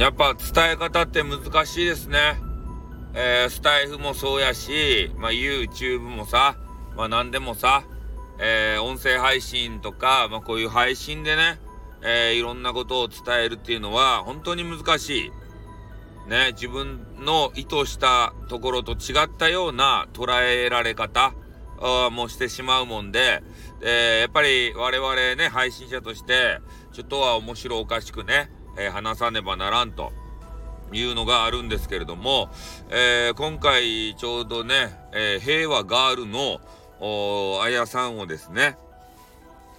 やっぱ伝え方って難しいですね。えー、スタイフもそうやし、まあ、YouTube もさ、まあ、何でもさ、えー、音声配信とか、まあ、こういう配信でね、えー、いろんなことを伝えるっていうのは本当に難しい。ね、自分の意図したところと違ったような捉えられ方もしてしまうもんで、えー、やっぱり我々ね、配信者として、ちょっとは面白おかしくね、えー、話さねばならんというのがあるんですけれども、えー、今回ちょうどね、え平和ガールのあやさんをですね、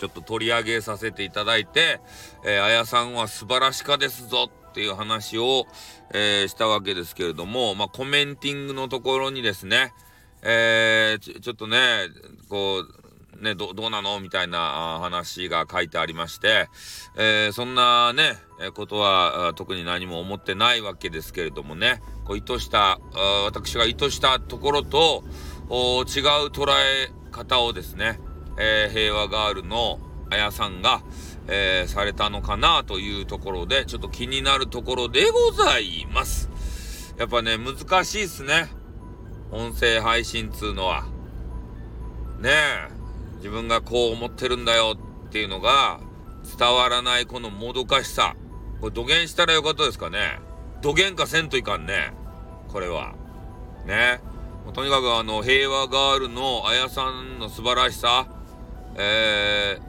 ちょっと取り上げさせていただいて、えー、あやさんは素晴らしかですぞっていう話を、えー、したわけですけれども、まあ、コメンティングのところにですね、えー、ちょっとね、こう、ね、ど、どうなの？みたいな話が書いてありまして、えー、そんなね、ことは特に何も思ってないわけですけれどもね、こう意図した、私が意図したところと違う捉え方をですね、えー、平和ガールのあやさんが、えー、されたのかなというところで、ちょっと気になるところでございます。やっぱね、難しいっすね。音声配信つうのは。ねえ、自分がこう思ってるんだよっていうのが伝わらないこのもどかしさ。これ土下したらよかったですかね。土下かせんといかんね。これは。ね。とにかくあの、平和ガールのあやさんの素晴らしさ。え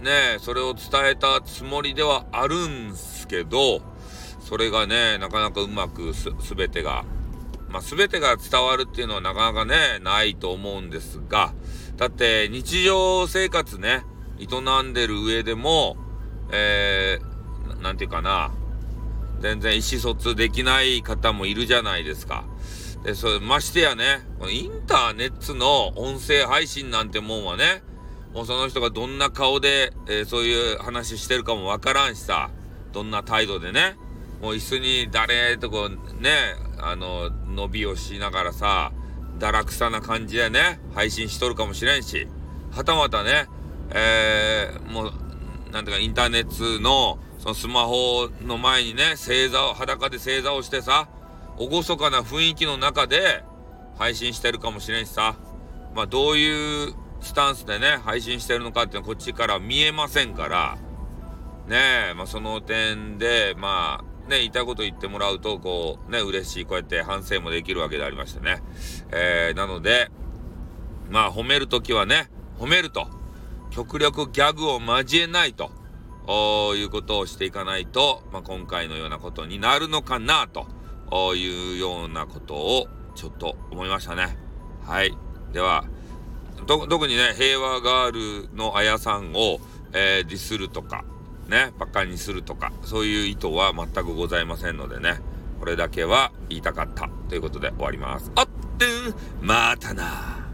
ー、ねそれを伝えたつもりではあるんすけど、それがね、なかなかうまくす、すべてが、まあ、すべてが伝わるっていうのはなかなかね、ないと思うんですが、だって日常生活ね、営んでる上でも、えー、ていうかな、全然意思疎通できない方もいるじゃないですか。で、それ、ましてやね、インターネットの音声配信なんてもんはね、もうその人がどんな顔で、えー、そういう話してるかもわからんしさ、どんな態度でね、もう椅子に誰とこね、あの、伸びをしながらさ、堕落さな感じでね、配信しとるかもしれんし、はたまたね、えー、もう、なんていうか、インターネットの、そのスマホの前にね、正座を、裸で正座をしてさ、厳かな雰囲気の中で配信してるかもしれんしさ、まあどういうスタンスでね、配信してるのかっていうのはこっちから見えませんから、ねえ、まあその点で、まあ、ね、言いたいこと言ってもらうと、こう、ね、嬉しい、こうやって反省もできるわけでありましてね。えー、なので、まあ褒めるときはね、褒めると、極力ギャグを交えないと、いうことをしていかないと、まあ今回のようなことになるのかな、というようなことを、ちょっと思いましたね。はい。では、特にね、平和ガールのあやさんを、えー、ディスるとか、ね、バカにするとか、そういう意図は全くございませんのでね、これだけは言いたかったということで終わります。あってまたな